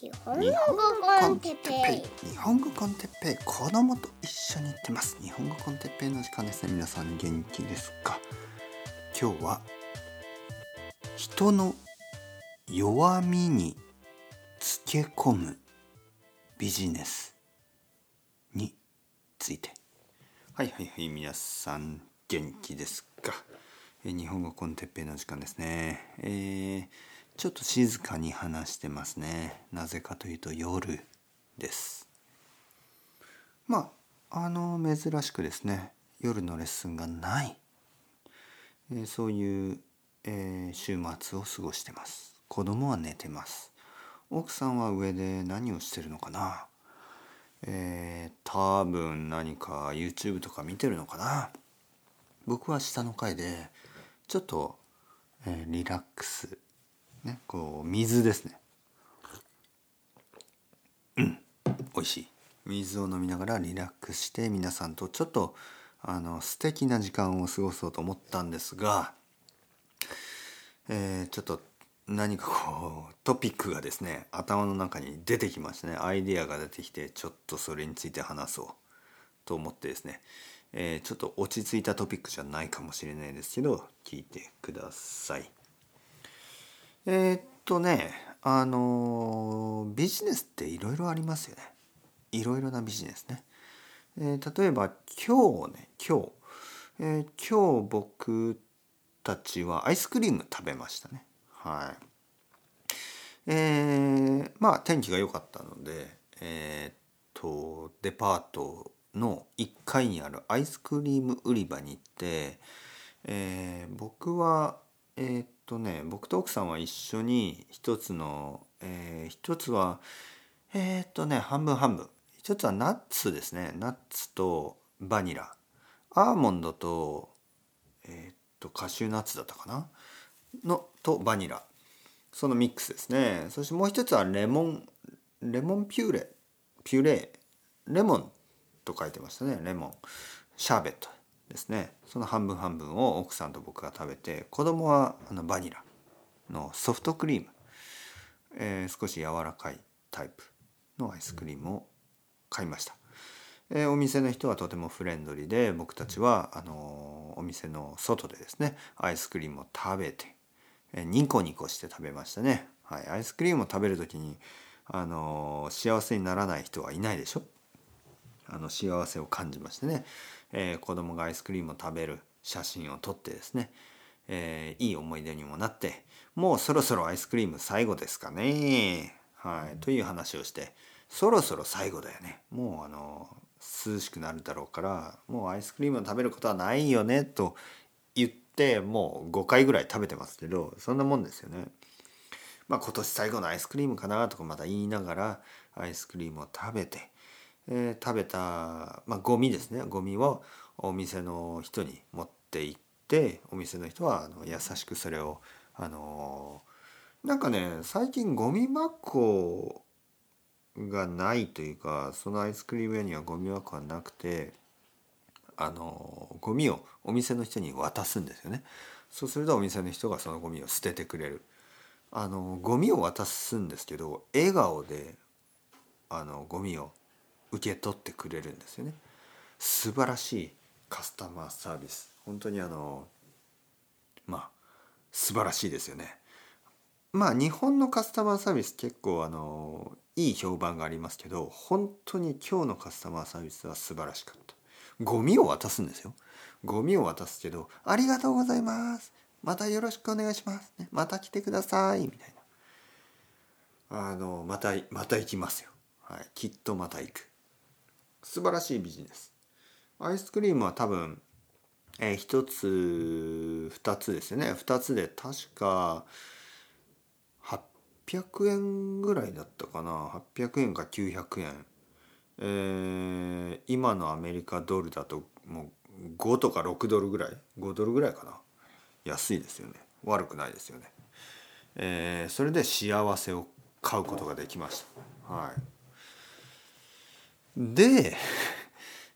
日本語コンテッペイ日本語コンテッペイ子供と一緒に行ってます日本語コンテッペイの時間です。ね皆さん元気ですか？今日は人の弱みにつけ込むビジネスについて。はいはいはい皆さん元気ですか？え日本語コンテッペイの時間ですね。えーちょっと静かに話してますね。なぜかというと夜です。まああの珍しくですね夜のレッスンがない、えーそういう、えー週末を過ごしてます。子供は寝てます。奥さんは上で何をしてるのかな。えー多分何か YouTube とか見てるのかな。僕は下の階でちょっと、えーリラックスねこう水ですね。うん。美味しい。水を飲みながらリラックスして皆さんとちょっとあの素敵な時間を過ごそうと思ったんですが、えーちょっと何かこうトピックがですね頭の中に出てきましたねアイデアが出てきてちょっとそれについて話そうと思ってですね、えーちょっと落ち着いたトピックじゃないかもしれないですけど聞いてください。えーっとねあのビジネスっていろいろありますよね。いろいろなビジネスね、えー例えば今日ね今日、えー今日僕たちはアイスクリーム食べましたね。はい。えーまあ天気が良かったのでえーっとデパートの1階にあるアイスクリーム売り場に行って、えー僕はえーっとね僕と奥さんは一緒に一つの、えー一つはえーっとね半分半分。一つはナッツですね。ナッツとバニラ。アーモンドとえーっとカシューナッツだったかな？のとバニラ。そのミックスですね。そしてもう一つはレモンレモンピューレ。ピューレ。レモンと書いてましたね。レモン。シャーベット。ですね。その半分半分を奥さんと僕が食べて子供はあのバニラのソフトクリーム、えー少し柔らかいタイプのアイスクリームを買いました、えーお店の人はとてもフレンドリーで僕たちはあのーお店の外でですねアイスクリームを食べて、えーニコニコして食べましたね、はい、アイスクリームを食べる時にあの幸せにならない人はいないでしょ？あの幸せを感じましてね、えー子供がアイスクリームを食べる写真を撮ってですね、えーいい思い出にもなってもうそろそろアイスクリーム最後ですかね。はい。という話をしてそろそろ最後だよね。もうあの涼しくなるだろうからもうアイスクリームを食べることはないよねと言ってもう5回ぐらい食べてますけどそんなもんですよね。まあ今年最後のアイスクリームかなとかまた言いながらアイスクリームを食べて、えー食べた、まあ、ゴミですね。ゴミをお店の人に持って行ってお店の人はあの優しくそれをあのなんかね最近ゴミ箱がないというかそのアイスクリーム屋にはゴミ箱はなくてあのゴミをお店の人に渡すんですよね。そうするとお店の人がそのゴミを捨ててくれる。あのゴミを渡すんですけど笑顔であのゴミを受け取ってくれるんですよね。素晴らしいカスタマーサービス。本当にあのまあ素晴らしいですよね。まあ日本のカスタマーサービス結構あのいい評判がありますけど本当に今日のカスタマーサービスは素晴らしかった。ゴミを渡すんですよ。ゴミを渡すけど「ありがとうございます。またよろしくお願いします、ね、また来てください」みたいな。あのまたまた行きますよ、はい、きっとまた行く。素晴らしいビジネス。アイスクリームは多分えー、1つ2つですよね。2つで確か800円ぐらいだったかな。800円か900円。えー今のアメリカドルだともう5とか6ドルぐらい。5ドルぐらいかな。安いですよね。悪くないですよね、えーそれで幸せを買うことができました。はい。で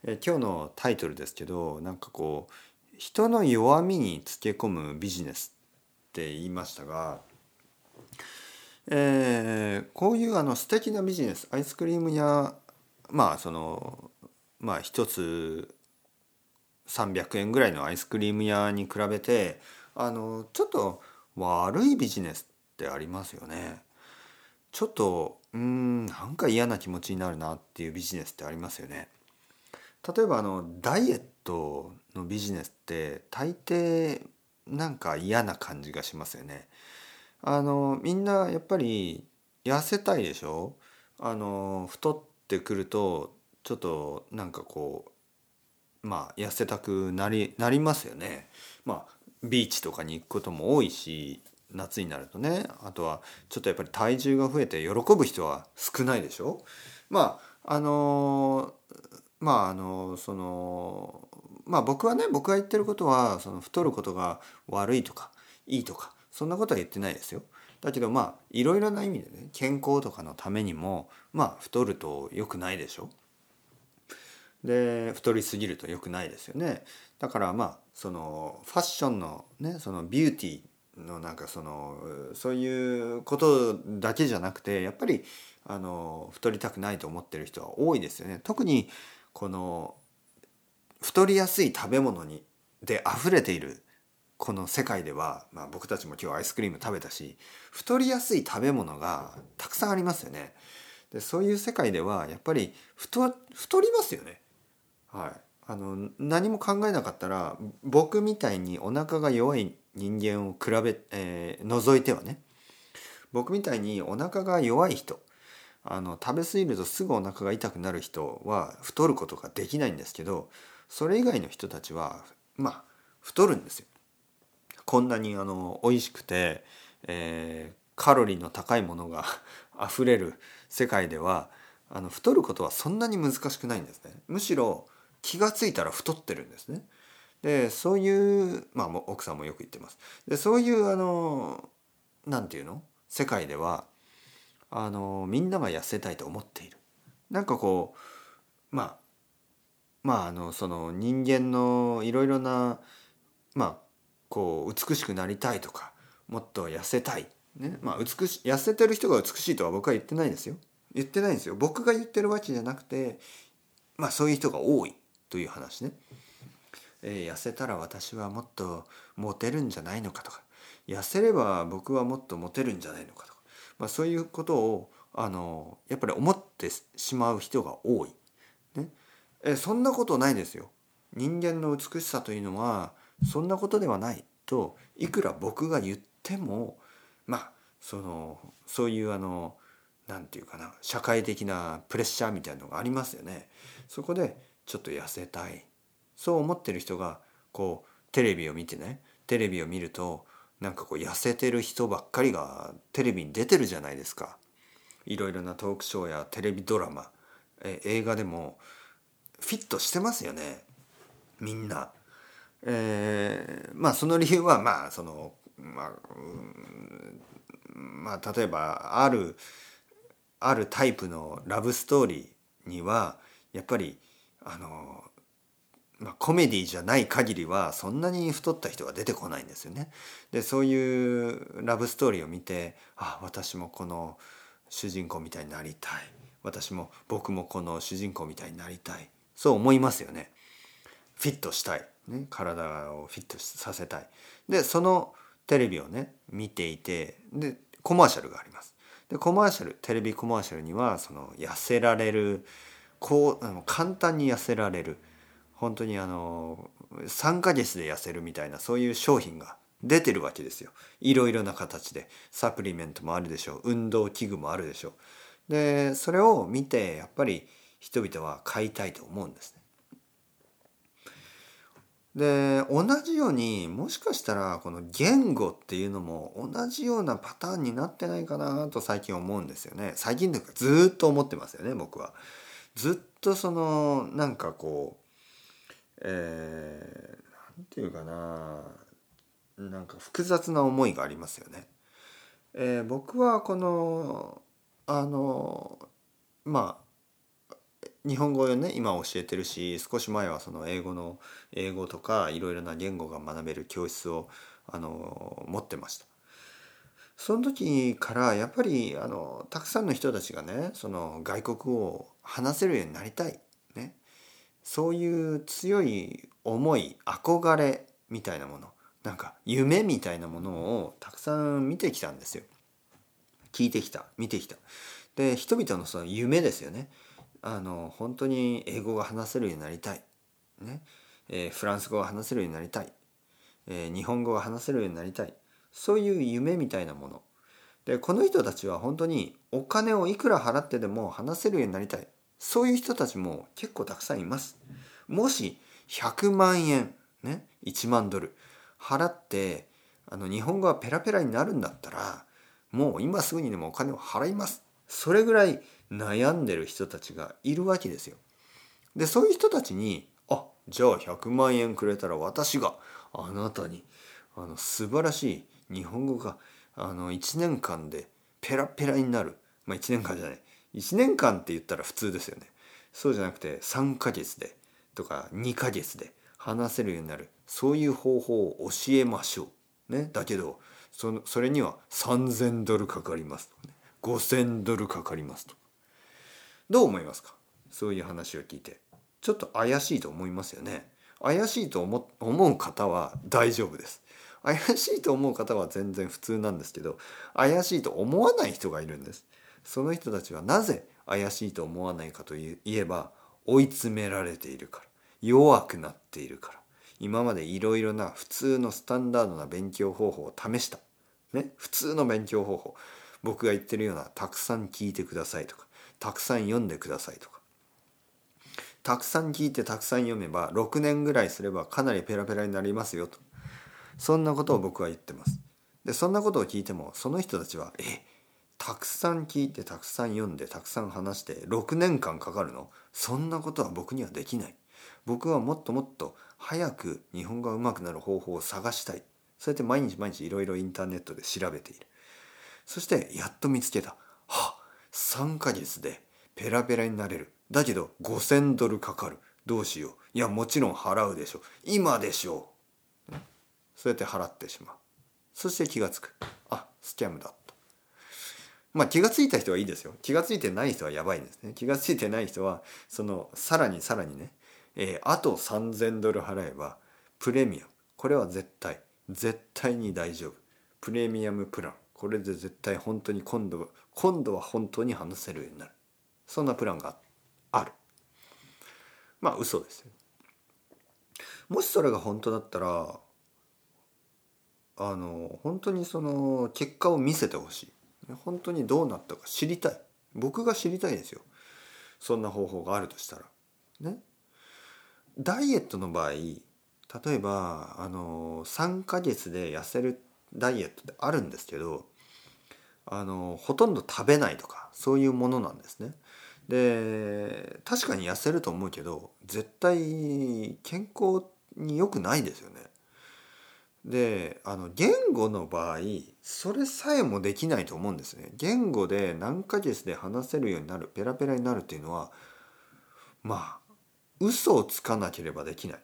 え今日のタイトルですけどなんかこう人の弱みにつけ込むビジネスって言いましたが、えーこういうあの素敵なビジネスアイスクリーム屋まあそのまあ一つ300円ぐらいのアイスクリーム屋に比べてあのちょっと悪いビジネスってありますよね。ちょっとうんなんか嫌な気持ちになるなっていうビジネスってありますよね。例えばあのダイエットのビジネスって大抵なんか嫌な感じがしますよね。あのみんなやっぱり痩せたいでしょ？あの太ってくるとちょっとなんかこうまあ痩せたくなりなりますよね。まあビーチとかに行くことも多いし夏になるとねあとはちょっとやっぱり体重が増えて喜ぶ人は少ないでしょまああのまああのそのまあ僕はね僕が言ってることはその太ることが悪いとかいいとかそんなことは言ってないですよ。だけどまあいろいろな意味でね健康とかのためにもまあ太ると良くないでしょ。で太りすぎると良くないですよね。だからまあそのファッションのねそのビューティーのなんかそのそういうことだけじゃなくてやっぱりあの太りたくないと思ってる人は多いですよね。特にこの太りやすい食べ物にで溢れているこの世界では、まあ、僕たちも今日アイスクリーム食べたし太りやすい食べ物がたくさんありますよね。でそういう世界ではやっぱり太太りますよね。はい、あの何も考えなかったら僕みたいにお腹が弱い人間を比べ、えー、除いてはね僕みたいにお腹が弱い人あの食べ過ぎるとすぐお腹が痛くなる人は太ることができないんですけどそれ以外の人たちはまあ太るんですよ。こんなにあの美味しくて、えー、カロリーの高いものが 溢れる世界ではあの太ることはそんなに難しくないんですね。むしろ気が付いたら太ってるんですね。でそういうまあ奥さんもよく言ってます。でそういうあのなんていうの？世界ではあのみんなが痩せたいと思っている。なんかこうまあまああのその人間のいろいろなまあこう美しくなりたいとかもっと痩せたい、ねまあ、美し痩せてる人が美しいとは僕は言ってないですよ言ってないんですよ僕が言ってるわけじゃなくてまあそういう人が多いという話ね、えー、痩せたら私はもっとモテるんじゃないのかとか。痩せれば僕はもっとモテるんじゃないのかとか、まあ、そういうことをあのやっぱり思ってしまう人が多い、ね。えー、そんなことないですよ。人間の美しさというのはそんなことではないといくら僕が言ってもまあそのそういうあの何て言うかな社会的なプレッシャーみたいなのがありますよね。そこでちょっと痩せたいそう思ってる人がこうテレビを見てねテレビを見るとなんかこう痩せてる人ばっかりがテレビに出てるじゃないですか。いろいろなトークショーやテレビドラマえ映画でもフィットしてますよねみんな。えー、まあその理由はまあそのまあ、うんまあ例えばあるあるタイプのラブストーリーにはやっぱりあの、まあ、コメディじゃない限りはそんなに太った人が出てこないんですよね。でそういうラブストーリーを見てあ私もこの主人公みたいになりたい。私も僕もこの主人公みたいになりたい。そう思いますよね。フィットしたい。ね、体をフィットさせたい。でそのテレビをね見ていてでコマーシャルがあります。でコマーシャルテレビコマーシャルにはその痩せられるこうあの簡単に痩せられる。本当にあの3ヶ月で痩せるみたいなそういう商品が出てるわけですよ。いろいろな形で。サプリメントもあるでしょう。運動器具もあるでしょう。でそれを見てやっぱり人々は買いたいと思うんですね。で同じようにもしかしたらこの言語っていうのも同じようなパターンになってないかなと最近思うんですよね。最近というかずっと思ってますよね僕は。ずっとそのなんかこうえー、なんていうかななんか複雑な思いがありますよね。えー、僕はこのあのまあ日本語をね今教えてるし少し前はその英語の英語とかいろいろな言語が学べる教室をあの持ってましたその時からやっぱりあのたくさんの人たちがねその外国を話せるようになりたい、ね、そういう強い思い憧れみたいなもの。なんか夢みたいなものをたくさん見てきたんですよ。聞いてきた見てきた。で人々のその夢ですよね。あの本当に英語が話せるようになりたい、ね。えー、フランス語が話せるようになりたい、えー、日本語が話せるようになりたい。そういう夢みたいなもの。でこの人たちは本当にお金をいくら払ってでも話せるようになりたい。そういう人たちも結構たくさんいます。もし100万円ね1万ドル払ってあの日本語がペラペラになるんだったらもう今すぐにでもお金を払います。それぐらい悩んでる人たちがいるわけですよ。でそういう人たちに「あじゃあ100万円くれたら私があなたにあの素晴らしい日本語があの1年間でペラペラになる」まあ1年間じゃない。1年間って言ったら普通ですよね。そうじゃなくて3ヶ月でとか2ヶ月で話せるようになる。そういう方法を教えましょう。ね、だけどそのそれには3,000ドルかかります。とかね5,000ドルかかりますと。どう思いますか？そういう話を聞いて。ちょっと怪しいと思いますよね。怪しいと思思う方は大丈夫です。怪しいと思う方は全然普通なんですけど怪しいと思わない人がいるんです。その人たちはなぜ怪しいと思わないかといえば追い詰められているから。弱くなっているから。今までいろいろな普通のスタンダードな勉強方法を試した。ね。普通の勉強方法。僕が言ってるようなたくさん聞いてくださいとか。たくさん読んでくださいとか。たくさん聞いてたくさん読めば6年ぐらいすればかなりペラペラになりますよと。そんなことを僕は言ってます。でそんなことを聞いてもその人たちは「えたくさん聞いてたくさん読んでたくさん話して6年間かかるの？そんなことは僕にはできない。僕はもっともっと早く日本語が上手くなる方法を探したい。そうやって毎日毎日いろいろインターネットで調べている。そしてやっと見つけた。は3ヶ月でペラペラになれる。だけど5,000ドルかかる。どうしよう。いやもちろん払うでしょ。今でしょ。う、そうやって払ってしまう。そして気が付く。あスキャムだと。まあ気が付いた人はいいですよ。気が付いてない人はやばいんですね。気が付いてない人はそのさらにさらにね、えー、あと3,000ドル払えばプレミアム。これは絶対絶対に大丈夫。プレミアムプラン。これで絶対本当に今度今度は本当に話せるようになる。そんなプランがある。まあ嘘ですよ。もしそれが本当だったらあの本当にその結果を見せてほしい。本当にどうなったか知りたい。僕が知りたいですよ。そんな方法があるとしたら。ね。ダイエットの場合例えばあの3ヶ月で痩せるダイエットってあるんですけどあのほとんど食べないとかそういうものなんですね。で確かに痩せると思うけど絶対健康に良くないですよね。であの言語の場合それさえもできないと思うんですね。言語で何ヶ月で話せるようになるペラペラになるっていうのはまあ嘘をつかなければできない。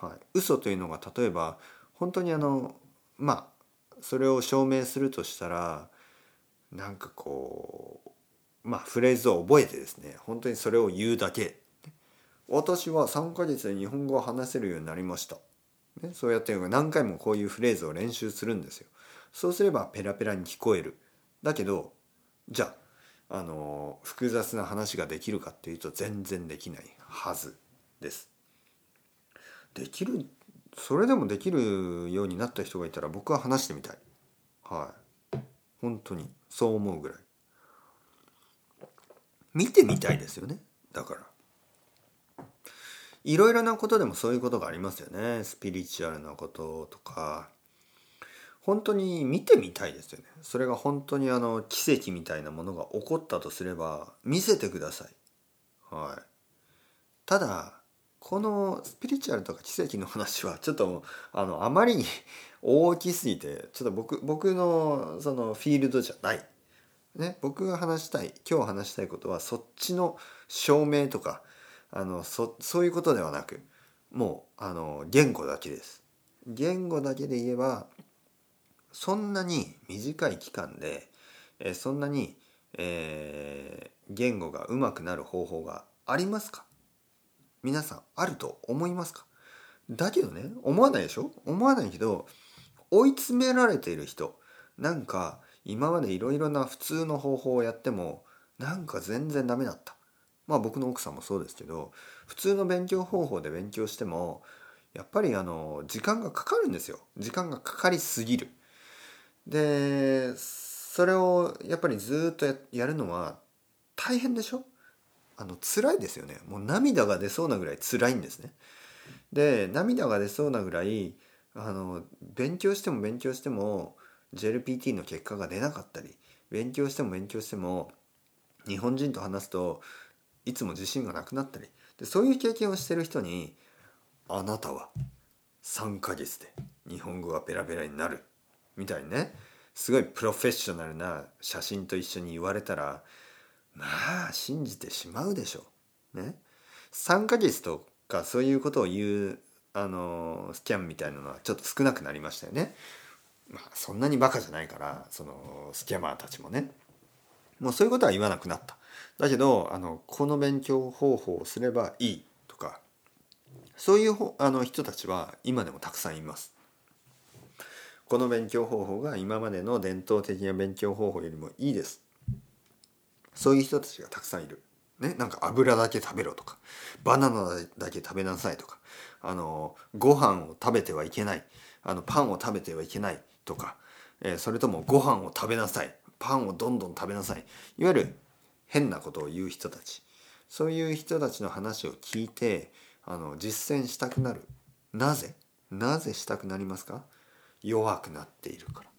はい、嘘というのが例えば本当にあのまあそれを証明するとしたらなんかこうまあフレーズを覚えてですね本当にそれを言うだけ私は3ヶ月で日本語を話せるようになりました、ね、そうやって何回もこういうフレーズを練習するんですよ。そうすればペラペラに聞こえる。だけどじゃああの複雑な話ができるかっていうと全然できないはずです。できるそれでもできるようになった人がいたら僕は話してみたい。はい。本当にそう思うぐらい。見てみたいですよね。だから。いろいろなことでもそういうことがありますよね。スピリチュアルなこととか。本当に見てみたいですよね。それが本当にあの奇跡みたいなものが起こったとすれば見せてください。はい。ただこのスピリチュアルとか奇跡の話はちょっとあのあまりに大きすぎてちょっと僕僕のそのフィールドじゃない。ね、僕が話したい今日話したいことはそっちの証明とかあのそそういうことではなくもうあの言語だけです。言語だけで言えばそんなに短い期間で、えそんなに、えー言語が上手くなる方法がありますか？皆さんあると思いますか？だけどね思わないでしょ？思わないけど追い詰められている人なんか今までいろいろな普通の方法をやってもなんか全然ダメだった。まあ僕の奥さんもそうですけど普通の勉強方法で勉強してもやっぱりあの時間がかかるんですよ。時間がかかりすぎる。でそれをやっぱりずっとやるのは大変でしょ？あの辛いですよね。もう涙が出そうなぐらい辛いんですね。で涙が出そうなぐらいあの勉強しても勉強しても JLPT の結果が出なかったり勉強しても勉強しても日本人と話すといつも自信がなくなったりでそういう経験をしてる人に「あなたは3ヶ月で日本語がペラペラになる」みたいにねすごいプロフェッショナルな写真と一緒に言われたらまあ信じてしまうでしょう。ね、3ヶ月とかそういうことを言うあのスキャンみたいなのはちょっと少なくなりましたよね。まあそんなにバカじゃないからそのスキャマーたちもねもうそういうことは言わなくなった。だけどあのこの勉強方法をすればいいとかそういうあの人たちは今でもたくさんいます。この勉強方法が今までの伝統的な勉強方法よりもいいです。そういう人たちがたくさんいる。ね、なんか油だけ食べろとかバナナだけ食べなさいとかあのご飯を食べてはいけないあのパンを食べてはいけないとか、えーそれともご飯を食べなさいパンをどんどん食べなさいいわゆる変なことを言う人たち。そういう人たちの話を聞いてあの実践したくなる。なぜ？なぜしたくなりますか？弱くなっているから。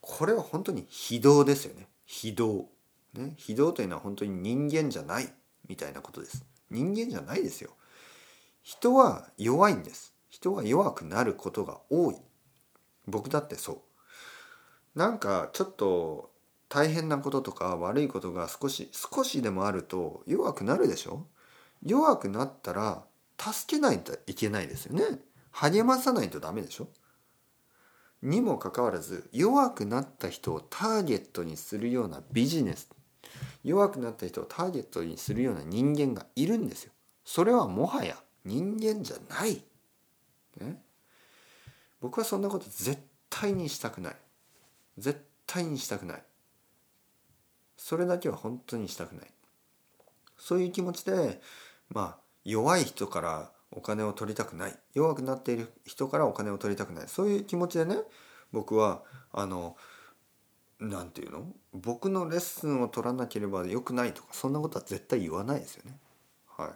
これは本当に非道ですよね。非道。ね？非道というのは本当に人間じゃない。みたいなことです。人間じゃないですよ。人は弱いんです。人は弱くなることが多い。僕だってそう。なんかちょっと大変なこととか悪いことが少し少しでもあると弱くなるでしょ？弱くなったら助けないといけないですよね。励まさないとダメでしょ？にもかかわらず弱くなった人をターゲットにするようなビジネス弱くなった人をターゲットにするような人間がいるんですよ。それはもはや人間じゃない、ね、僕はそんなこと絶対にしたくない。絶対にしたくない。それだけは本当にしたくない。そういう気持ちでまあ弱い人からお金を取りたくない。弱くなっている人からお金を取りたくない。そういう気持ちでね僕はあのなんていうの？僕のレッスンを取らなければよくないとかそんなことは絶対言わないですよね。はい、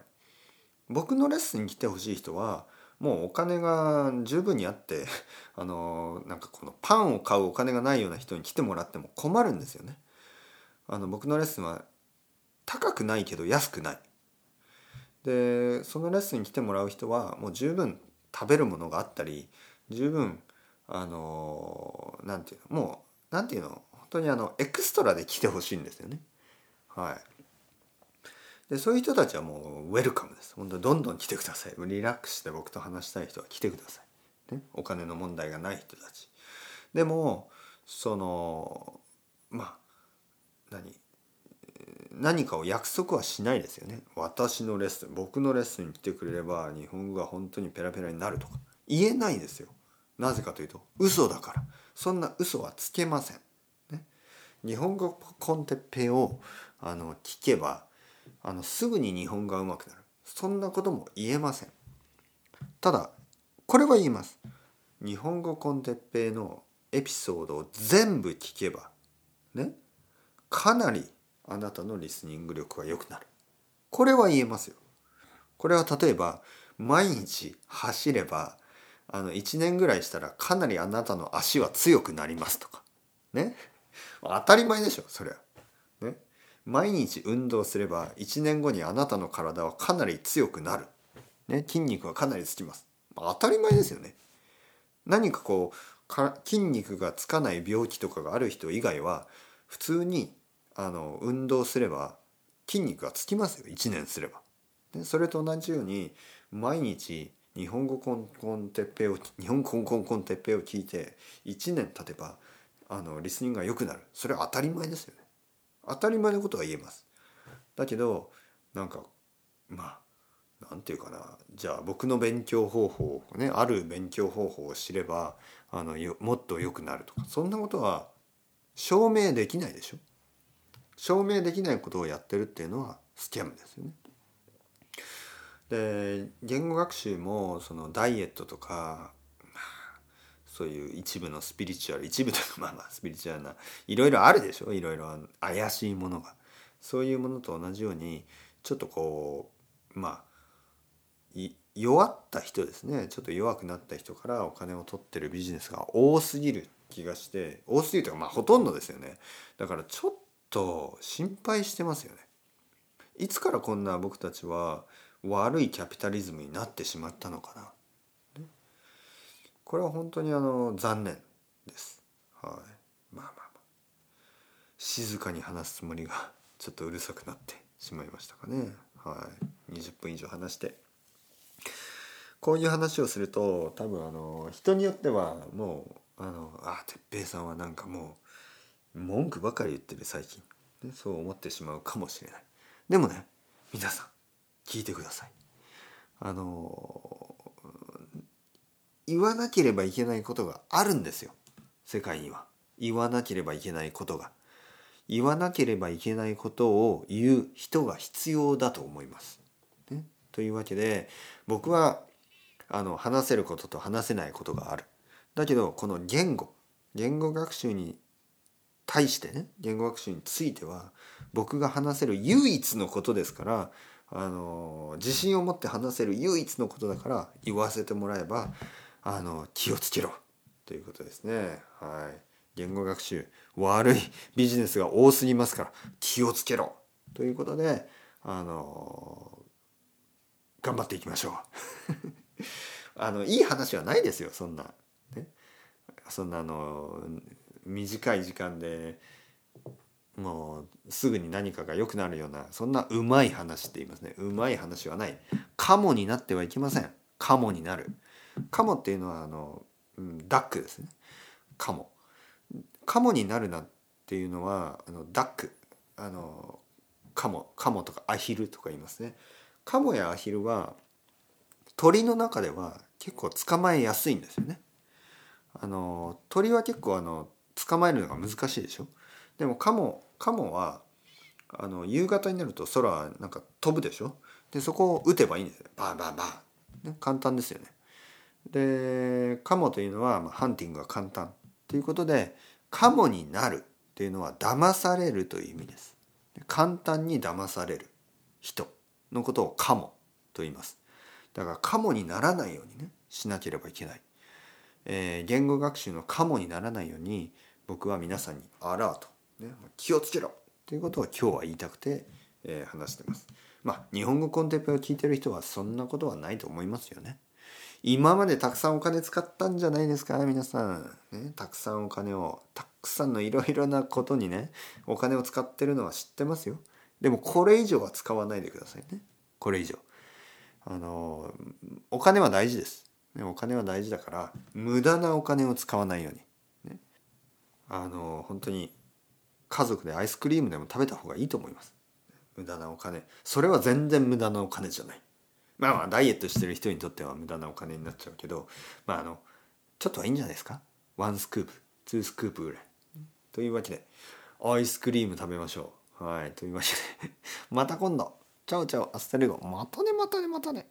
僕のレッスンに来てほしい人はもうお金が十分にあって あのなんかこのパンを買うお金がないような人に来てもらっても困るんですよね。あの僕のレッスンは高くないけど安くない。でそのレッスンに来てもらう人はもう十分食べるものがあったり十分あのなんていうのもうなんていうの本当にあのエクストラで来てほしいんですよね。はい。でそういう人たちはもうウェルカムです。本当どんどん来てください。リラックスして僕と話したい人は来てください。ね、お金の問題がない人たち。でもそのまあ何？何かを約束はしないですよね。私のレッスン僕のレッスンに来てくれれば日本語が本当にペラペラになるとか言えないですよ。なぜかというと嘘だからそんな嘘はつけません。ね、日本語コンテッペをあの聞けばあのすぐに日本語が上手くなるそんなことも言えません。ただこれは言います。日本語コンテッペのエピソードを全部聞けばねかなりあなたのリスニング力が良くなる。これは言えますよ。これは例えば毎日走ればあの1年ぐらいしたらかなりあなたの足は強くなりますとかね当たり前でしょそれは。ね毎日運動すれば1年後にあなたの体はかなり強くなる。ね筋肉はかなりつきます。当たり前ですよね。何かこうか筋肉がつかない病気とかがある人以外は普通にあの運動すれば筋肉がつきますよ1年すれば。でそれと同じように毎日日本語コンコンテッペを日本コンコンコンテッペを聞いて1年経てばあのリスニングが良くなる。それは当たり前ですよね。当たり前のことが言えます。だけどなんかまあなんていうかな。じゃあ僕の勉強方法ねある勉強方法を知ればあのもっと良くなるとか。そんなことは証明できないでしょ。証明できないことをやってるっていうのはスキャムですよね。で言語学習もそのダイエットとか、そういう一部のスピリチュアル一部というか まあまあスピリチュアルないろいろあるでしょ？いろいろ怪しいものが。そういうものと同じようにちょっとこうまあ弱った人ですね。ちょっと弱くなった人からお金を取ってるビジネスが多すぎる気がして多すぎるというかまあほとんどですよね。だからちょっと心配してますよねいつからこんな僕たちは悪いキャピタリズムになってしまったのかな。これは本当にあの残念です。はい。まあまあまあ。静かに話すつもりが ちょっとうるさくなってしまいましたかね。はい。20分以上話して。こういう話をすると多分あの人によってはもうあのあ哲平さんはなんかもう文句ばかり言ってる最近、ね、そう思ってしまうかもしれない。でもね皆さん聞いてください。あの言わなければいけないことがあるんですよ世界には。言わなければいけないことが。言わなければいけないことを言う人が必要だと思います。ね、というわけで僕はあの話せることと話せないことがある。だけどこの言語言語学習に対してね言語学習については僕が話せる唯一のことですからあの自信を持って話せる唯一のことだから言わせてもらえばあの気をつけろということですね。はい、言語学習悪いビジネスが多すぎますから気をつけろということであの頑張っていきましょう。あのいい話はないですよそんな。ね、そんなあの短い時間でもうすぐに何かが良くなるようなそんなうまい話って言いますね。うまい話はない。カモになってはいけません。カモになる。カモっていうのはあの、うん、ダックですね。カモ。カモになるなっていうのはあのダック。あのカモ。カモとかアヒルとか言いますね。カモやアヒルは鳥の中では結構捕まえやすいんですよね。あの鳥は結構あの捕まえるのが難しいでしょ？でもカモカモはあの夕方になると空なんか飛ぶでしょ？でそこを撃てばいいんですよ。バンバンバン、ね、簡単ですよね。でカモというのは、まあ、ハンティングが簡単。ということでカモになるっていうのは騙されるという意味です。簡単に騙される。人のことをカモと言います。だからカモにならないようにねしなければいけない、えー、言語学習のカモにならないように僕は皆さんにアラート、ね、気をつけろということを今日は言いたくて、えー、話してます。まあ日本語コンテンペを聞いてる人はそんなことはないと思いますよね。今までたくさんお金使ったんじゃないですか皆さん、ね。たくさんお金をたくさんのいろいろなことにねお金を使ってるのは知ってますよ。でもこれ以上は使わないでくださいね。これ以上。あのお金は大事です。お金は大事だから無駄なお金を使わないように。あの本当に家族でアイスクリームでも食べた方がいいと思います。無駄なお金。それは全然無駄なお金じゃない。まあまあダイエットしてる人にとっては無駄なお金になっちゃうけどまああのちょっとはいいんじゃないですか？ One scoop。 Two scoop ぐらい。というわけでアイスクリーム食べましょう。はい。というわけで また今度。 Ciao ciao。 Hasta luego。またねまたねまたね。